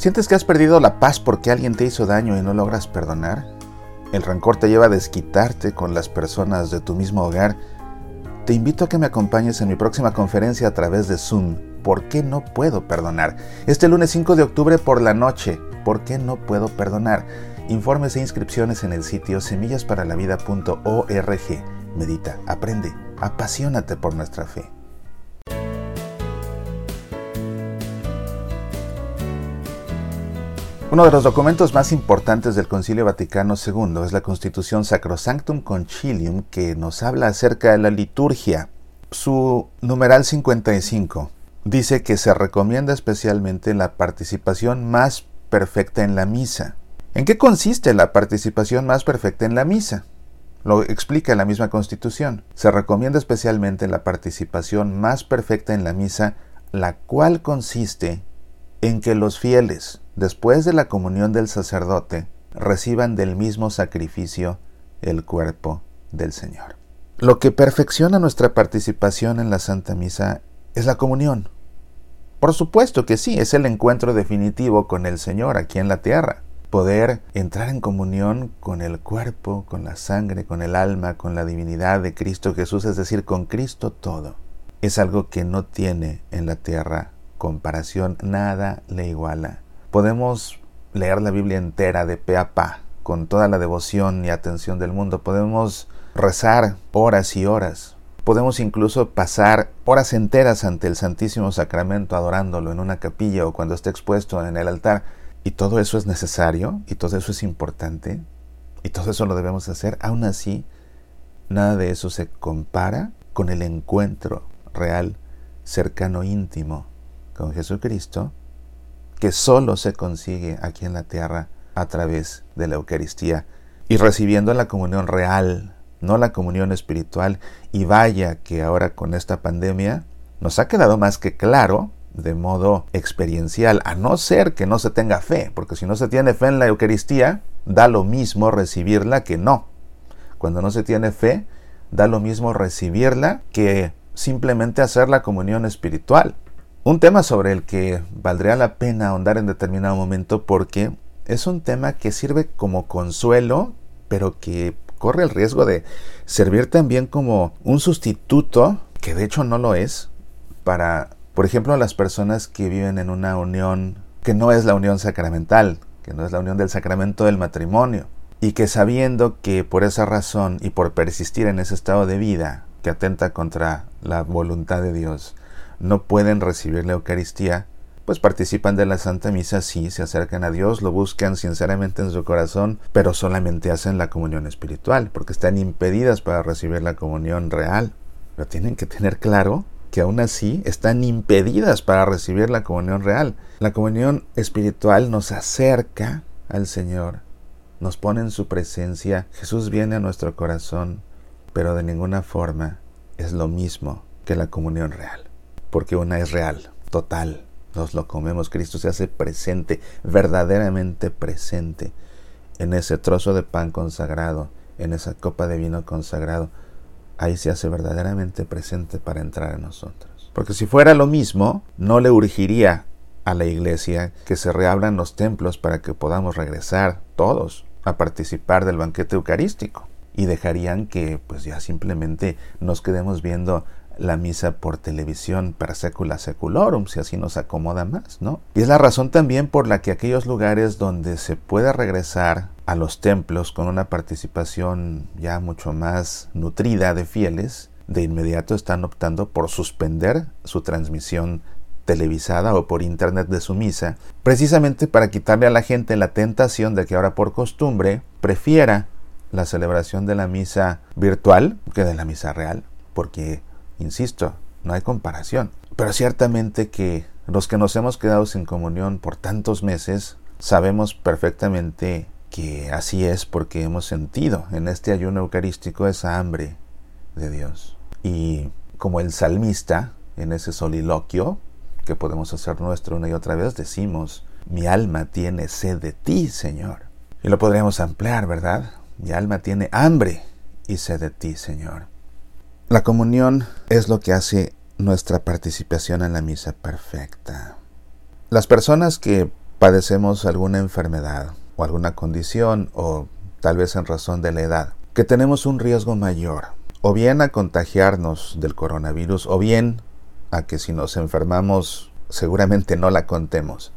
¿Sientes que has perdido la paz porque alguien te hizo daño y no logras perdonar? ¿El rencor te lleva a desquitarte con las personas de tu mismo hogar? Te invito a que me acompañes en mi próxima conferencia a través de Zoom. ¿Por qué no puedo perdonar? Este lunes 5 de octubre por la noche. ¿Por qué no puedo perdonar? Informes e inscripciones en el sitio semillasparalavida.org. Medita, aprende, apasionate por nuestra fe. Uno de los documentos más importantes del Concilio Vaticano II es la Constitución Sacrosanctum Concilium que nos habla acerca de la liturgia. Su numeral 55 dice que se recomienda especialmente la participación más perfecta en la misa. ¿En qué consiste la participación más perfecta en la misa? Lo explica la misma Constitución. Se recomienda especialmente la participación más perfecta en la misa, la cual consiste en que los fieles, después de la comunión del sacerdote, reciban del mismo sacrificio el cuerpo del Señor. Lo que perfecciona nuestra participación en la Santa Misa es la comunión. Por supuesto que sí, es el encuentro definitivo con el Señor aquí en la tierra. Poder entrar en comunión con el cuerpo, con la sangre, con el alma, con la divinidad de Cristo Jesús, es decir, con Cristo todo, es algo que no tiene en la tierra comparación, nada le iguala. Podemos leer la Biblia entera de pe a pa, con toda la devoción y atención del mundo. Podemos rezar horas y horas. Podemos incluso pasar horas enteras ante el Santísimo Sacramento adorándolo en una capilla o cuando esté expuesto en el altar. Y todo eso es necesario y todo eso es importante y todo eso lo debemos hacer. Aún así, nada de eso se compara con el encuentro real, cercano, íntimo con Jesucristo, que solo se consigue aquí en la tierra a través de la Eucaristía y recibiendo la comunión real, no la comunión espiritual. Y vaya que ahora con esta pandemia nos ha quedado más que claro de modo experiencial, a no ser que no se tenga fe, porque si no se tiene fe en la Eucaristía, da lo mismo recibirla que no. Cuando no se tiene fe, da lo mismo recibirla que simplemente hacer la comunión espiritual. Un tema sobre el que valdría la pena ahondar en determinado momento porque es un tema que sirve como consuelo, pero que corre el riesgo de servir también como un sustituto, que de hecho no lo es, para, por ejemplo, las personas que viven en una unión que no es la unión sacramental, que no es la unión del sacramento del matrimonio, y que sabiendo que por esa razón y por persistir en ese estado de vida que atenta contra la voluntad de Dios, no pueden recibir la Eucaristía, pues participan de la Santa Misa, sí, se acercan a Dios, lo buscan sinceramente en su corazón, pero solamente hacen la comunión espiritual, porque están impedidas para recibir la comunión real. Pero tienen que tener claro que aún así están impedidas para recibir la comunión real. La comunión espiritual nos acerca al Señor, nos pone en su presencia, Jesús viene a nuestro corazón, pero de ninguna forma es lo mismo que la comunión real porque una es real, total. Nos lo comemos, Cristo se hace presente, verdaderamente presente en ese trozo de pan consagrado, en esa copa de vino consagrado. Ahí se hace verdaderamente presente para entrar en nosotros. Porque si fuera lo mismo, no le urgiría a la iglesia que se reabran los templos para que podamos regresar todos a participar del banquete eucarístico y dejarían que pues ya simplemente nos quedemos viendo la misa por televisión per secula seculorum, si así nos acomoda más, ¿no? Y es la razón también por la que aquellos lugares donde se puede regresar a los templos con una participación ya mucho más nutrida de fieles, de inmediato están optando por suspender su transmisión televisada o por internet de su misa, precisamente para quitarle a la gente la tentación de que ahora por costumbre prefiera la celebración de la misa virtual que de la misa real, porque Insisto, no hay comparación. Pero ciertamente que los que nos hemos quedado sin comunión por tantos meses, sabemos perfectamente que así es porque hemos sentido en este ayuno eucarístico esa hambre de Dios. Y como el salmista, en ese soliloquio, que podemos hacer nuestro una y otra vez, decimos, mi alma tiene sed de ti, Señor. Y lo podríamos ampliar, ¿verdad? Mi alma tiene hambre y sed de ti, Señor. La comunión es lo que hace nuestra participación en la misa perfecta. Las personas que padecemos alguna enfermedad o alguna condición o tal vez en razón de la edad, que tenemos un riesgo mayor, o bien a contagiarnos del coronavirus, o bien a que si nos enfermamos seguramente no la contemos.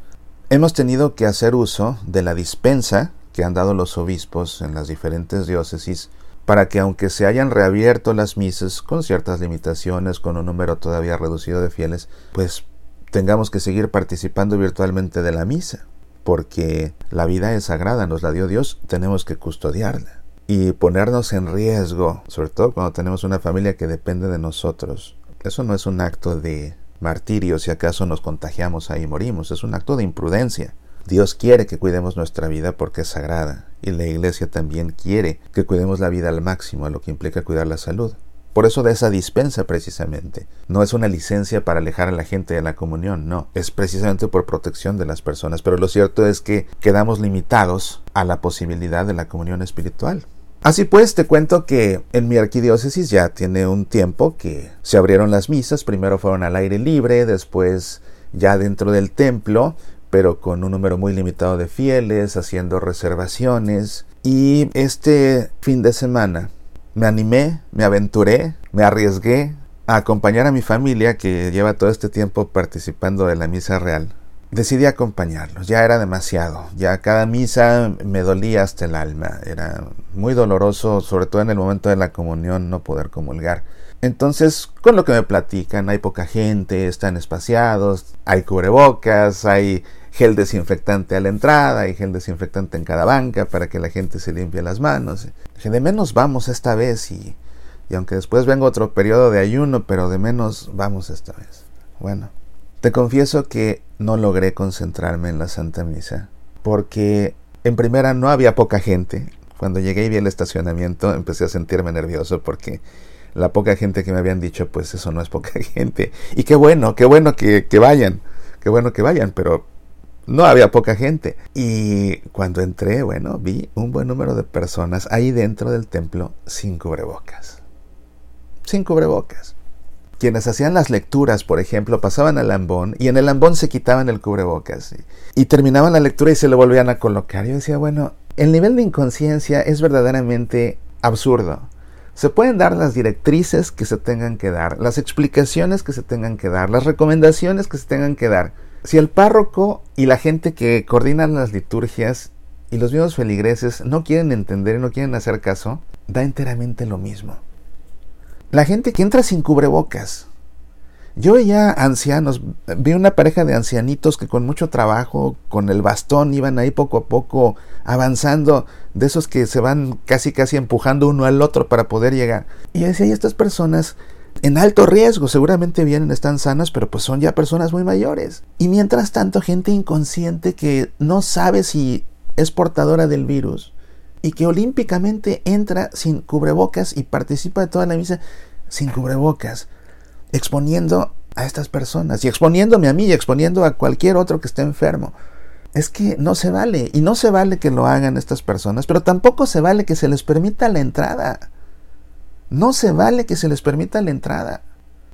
Hemos tenido que hacer uso de la dispensa que han dado los obispos en las diferentes diócesis para que aunque se hayan reabierto las misas con ciertas limitaciones, con un número todavía reducido de fieles, pues tengamos que seguir participando virtualmente de la misa, porque la vida es sagrada, nos la dio Dios, tenemos que custodiarla y ponernos en riesgo, sobre todo cuando tenemos una familia que depende de nosotros. Eso no es un acto de martirio si acaso nos contagiamos ahí y morimos, es un acto de imprudencia. Dios quiere que cuidemos nuestra vida porque es sagrada y la iglesia también quiere que cuidemos la vida al máximo, lo que implica cuidar la salud. Por eso de esa dispensa precisamente. No es una licencia para alejar a la gente de la comunión, no. Es precisamente por protección de las personas. Pero lo cierto es que quedamos limitados a la posibilidad de la comunión espiritual. Así pues, te cuento que en mi arquidiócesis ya tiene un tiempo que se abrieron las misas. Primero fueron al aire libre, después ya dentro del templo, pero con un número muy limitado de fieles, haciendo reservaciones. Y este fin de semana me animé, me aventuré, me arriesgué a acompañar a mi familia que lleva todo este tiempo participando de la misa real. Decidí acompañarlos, ya era demasiado, ya cada misa me dolía hasta el alma, era muy doloroso, sobre todo en el momento de la comunión, no poder comulgar. Entonces, con lo que me platican, hay poca gente, están espaciados, hay cubrebocas, hay gel desinfectante a la entrada y gel desinfectante en cada banca para que la gente se limpie las manos. de menos vamos esta vez y, y aunque después venga otro periodo de ayuno, pero de menos vamos esta vez. Bueno, te confieso que no logré concentrarme en la Santa Misa porque en primera no había poca gente. Cuando llegué y vi el estacionamiento empecé a sentirme nervioso porque la poca gente que me habían dicho, pues eso no es poca gente. Y qué bueno, qué bueno que, que vayan, qué bueno que vayan, pero no había poca gente. Y cuando entré, bueno, vi un buen número de personas ahí dentro del templo sin cubrebocas. Sin cubrebocas. Quienes hacían las lecturas, por ejemplo, pasaban al lambón y en el lambón se quitaban el cubrebocas y terminaban la lectura y se lo volvían a colocar. Yo decía, bueno, el nivel de inconsciencia es verdaderamente absurdo. Se pueden dar las directrices que se tengan que dar, las explicaciones que se tengan que dar, las recomendaciones que se tengan que dar, si el párroco y la gente que coordinan las liturgias y los mismos feligreses no quieren entender y no quieren hacer caso, da enteramente lo mismo. La gente que entra sin cubrebocas. Yo veía ancianos, vi una pareja de ancianitos que con mucho trabajo, con el bastón, iban ahí poco a poco avanzando, de esos que se van casi casi empujando uno al otro para poder llegar. Y decía, y estas personas en alto riesgo, seguramente vienen, están sanas, pero pues son ya personas muy mayores. Y mientras tanto, gente inconsciente que no sabe si es portadora del virus y que olímpicamente entra sin cubrebocas y participa de toda la misa sin cubrebocas, exponiendo a estas personas y exponiéndome a mí y exponiendo a cualquier otro que esté enfermo. Es que no se vale, y no se vale que lo hagan estas personas, pero tampoco se vale que se les permita la entrada. No se vale que se les permita la entrada.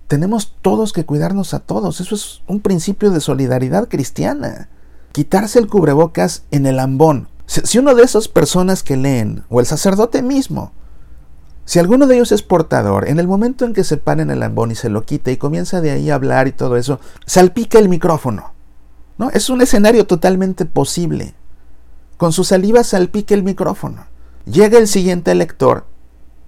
Tenemos todos que cuidarnos a todos. Eso es un principio de solidaridad cristiana. Quitarse el cubrebocas en el ambón. Si uno de esas personas que leen, o el sacerdote mismo, si alguno de ellos es portador, en el momento en que se para en el ambón y se lo quita y comienza de ahí a hablar y todo eso, salpica el micrófono. ¿no? Es un escenario totalmente posible. Con su saliva salpica el micrófono. Llega el siguiente lector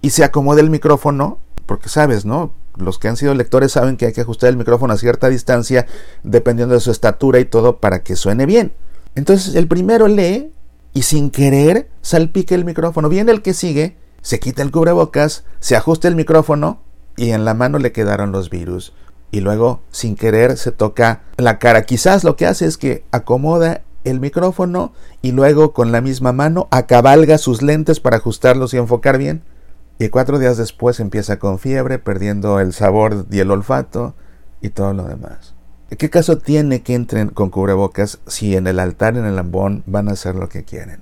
y se acomoda el micrófono, porque sabes, ¿no? Los que han sido lectores saben que hay que ajustar el micrófono a cierta distancia dependiendo de su estatura y todo para que suene bien. Entonces el primero lee y sin querer salpica el micrófono. Viene el que sigue, se quita el cubrebocas, se ajusta el micrófono y en la mano le quedaron los virus. Y luego, sin querer, se toca la cara. Quizás lo que hace es que acomoda el micrófono y luego con la misma mano acabalga sus lentes para ajustarlos y enfocar bien y cuatro días después empieza con fiebre, perdiendo el sabor y el olfato y todo lo demás. ¿Qué caso tiene que entren con cubrebocas si en el altar, en el ambón, van a hacer lo que quieren?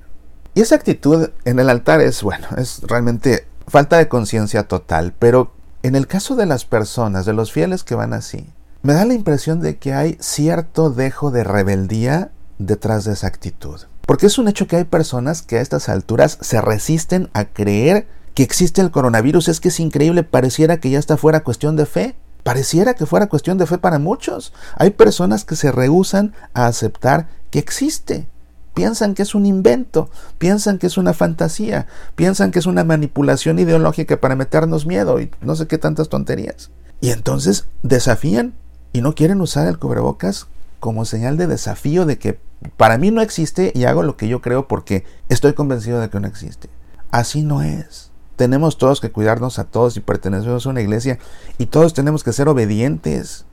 Y esa actitud en el altar es, bueno, es realmente falta de conciencia total, pero en el caso de las personas, de los fieles que van así, me da la impresión de que hay cierto dejo de rebeldía detrás de esa actitud. Porque es un hecho que hay personas que a estas alturas se resisten a creer que existe el coronavirus. Es que es increíble, pareciera que ya está fuera cuestión de fe. Pareciera que fuera cuestión de fe para muchos. Hay personas que se rehusan a aceptar que existe. Piensan que es un invento, piensan que es una fantasía, piensan que es una manipulación ideológica para meternos miedo y no sé qué tantas tonterías. Y entonces desafían y no quieren usar el cubrebocas como señal de desafío de que para mí no existe y hago lo que yo creo porque estoy convencido de que no existe. Así no es. Tenemos todos que cuidarnos a todos y pertenecemos a una iglesia y todos tenemos que ser obedientes.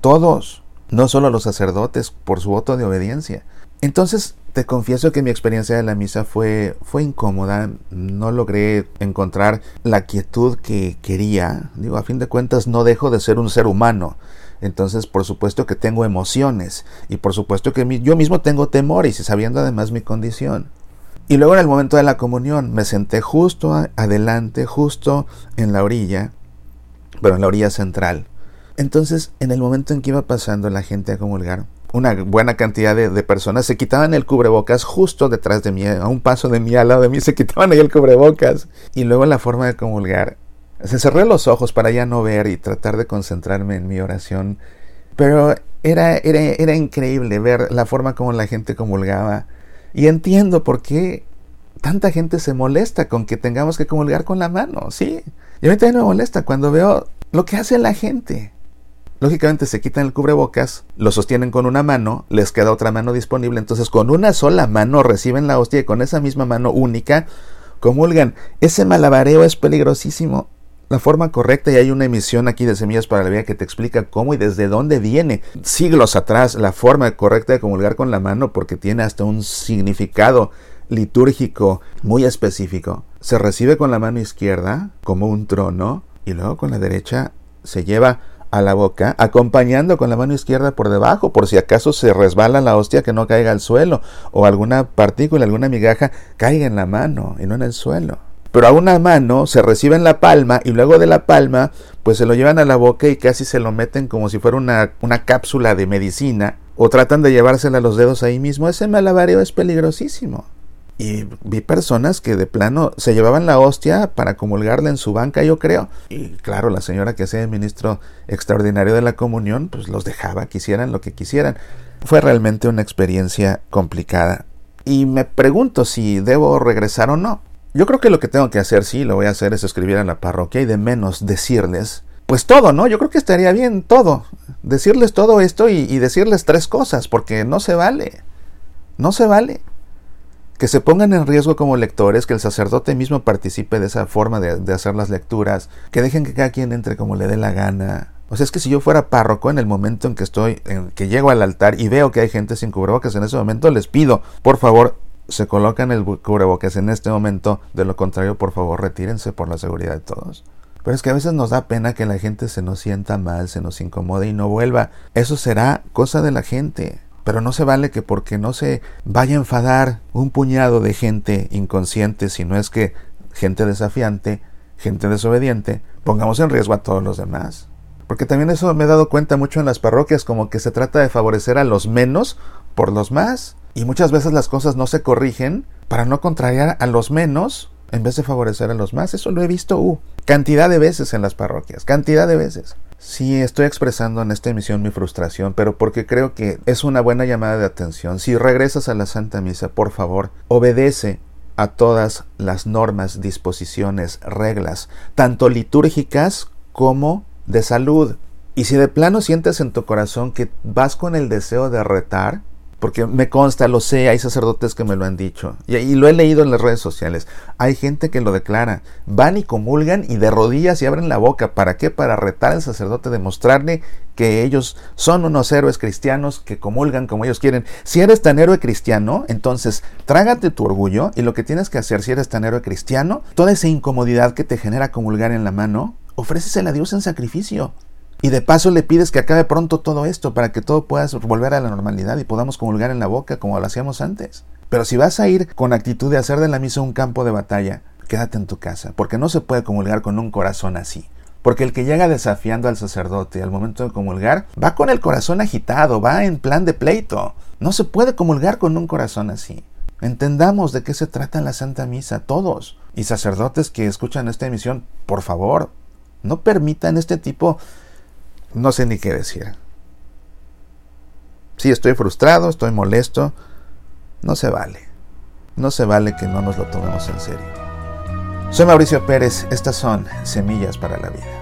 Todos, no solo los sacerdotes por su voto de obediencia. Entonces, te confieso que mi experiencia de la misa fue, fue incómoda, no logré encontrar la quietud que quería. Digo, a fin de cuentas no dejo de ser un ser humano. Entonces, por supuesto que tengo emociones y por supuesto que yo mismo tengo temores y sabiendo además mi condición. Y luego en el momento de la comunión me senté justo adelante, justo en la orilla, pero en la orilla central. Entonces, en el momento en que iba pasando la gente a comulgar, una buena cantidad de, personas se quitaban el cubrebocas justo detrás de mí, a un paso de mí, al lado de mí, se quitaban ahí el cubrebocas. Y luego la forma de comulgar. Se cerré los ojos para ya no ver y tratar de concentrarme en mi oración. Pero era, era, era increíble ver la forma como la gente comulgaba. Y entiendo por qué tanta gente se molesta con que tengamos que comulgar con la mano, ¿sí? Y a mí también me molesta cuando veo lo que hace la gente. Lógicamente se quitan el cubrebocas, lo sostienen con una mano, les queda otra mano disponible, entonces con una sola mano reciben la hostia y con esa misma mano única comulgan. Ese malabareo es peligrosísimo. La forma correcta, y hay una emisión aquí de Semillas para la Vida que te explica cómo y desde dónde viene siglos atrás la forma correcta de comulgar con la mano, porque tiene hasta un significado litúrgico muy específico. Se recibe con la mano izquierda como un trono y luego con la derecha se lleva a la boca, acompañando con la mano izquierda por debajo, por si acaso se resbala la hostia que no caiga al suelo, o alguna partícula, alguna migaja caiga en la mano y no en el suelo. Pero a una mano se recibe en la palma y luego de la palma pues se lo llevan a la boca y casi se lo meten como si fuera una, una cápsula de medicina o tratan de llevársela a los dedos ahí mismo. Ese malabareo es peligrosísimo. Y vi personas que de plano se llevaban la hostia para comulgarla en su banca, yo creo. Y claro, la señora que sea el ministro extraordinario de la comunión, pues los dejaba que hicieran lo que quisieran. Fue realmente una experiencia complicada. Y me pregunto si debo regresar o no. Yo creo que lo que tengo que hacer, sí, lo voy a hacer, es escribir a la parroquia y de menos decirles, pues todo, ¿no? Yo creo que estaría bien todo. Decirles todo esto y, decirles tres cosas, porque no se vale. No se vale que se pongan en riesgo como lectores, que el sacerdote mismo participe de esa forma de, hacer las lecturas, que dejen que cada quien entre como le dé la gana. O sea, es que si yo fuera párroco en el momento en que estoy, en que llego al altar y veo que hay gente sin cubrebocas en ese momento, les pido, por favor, se colocan el cubrebocas en este momento, de lo contrario, por favor, retírense por la seguridad de todos. Pero es que a veces nos da pena que la gente se nos sienta mal, se nos incomode y no vuelva. Eso será cosa de la gente. Pero no se vale que porque no se vaya a enfadar un puñado de gente inconsciente, si no es que gente desafiante, gente desobediente, pongamos en riesgo a todos los demás. Porque también eso me he dado cuenta mucho en las parroquias, como que se trata de favorecer a los menos por los más. Y muchas veces las cosas no se corrigen para no contrariar a los menos en vez de favorecer a los más. Eso lo he visto uh, cantidad de veces en las parroquias, cantidad de veces. Sí, estoy expresando en esta emisión mi frustración, pero porque creo que es una buena llamada de atención. Si regresas a la Santa Misa, por favor, obedece a todas las normas, disposiciones, reglas, tanto litúrgicas como de salud. Y si de plano sientes en tu corazón que vas con el deseo de retar, porque me consta, lo sé, hay sacerdotes que me lo han dicho, y, lo he leído en las redes sociales, hay gente que lo declara, van y comulgan y de rodillas y abren la boca, ¿para qué? Para retar al sacerdote, demostrarle que ellos son unos héroes cristianos que comulgan como ellos quieren. Si eres tan héroe cristiano, entonces trágate tu orgullo y lo que tienes que hacer si eres tan héroe cristiano, toda esa incomodidad que te genera comulgar en la mano, ofrécesela a Dios en sacrificio. Y de paso le pides que acabe pronto todo esto para que todo pueda volver a la normalidad y podamos comulgar en la boca como lo hacíamos antes. Pero si vas a ir con actitud de hacer de la misa un campo de batalla, quédate en tu casa, porque no se puede comulgar con un corazón así. Porque el que llega desafiando al sacerdote al momento de comulgar va con el corazón agitado, va en plan de pleito. No se puede comulgar con un corazón así. Entendamos de qué se trata la Santa Misa, todos. Y sacerdotes que escuchan esta emisión, por favor, no permitan este tipo, no sé ni qué decir. Sí, estoy frustrado, estoy molesto, no se vale. No se vale que no nos lo tomemos en serio. Soy Mauricio Pérez, estas son Semillas para la Vida.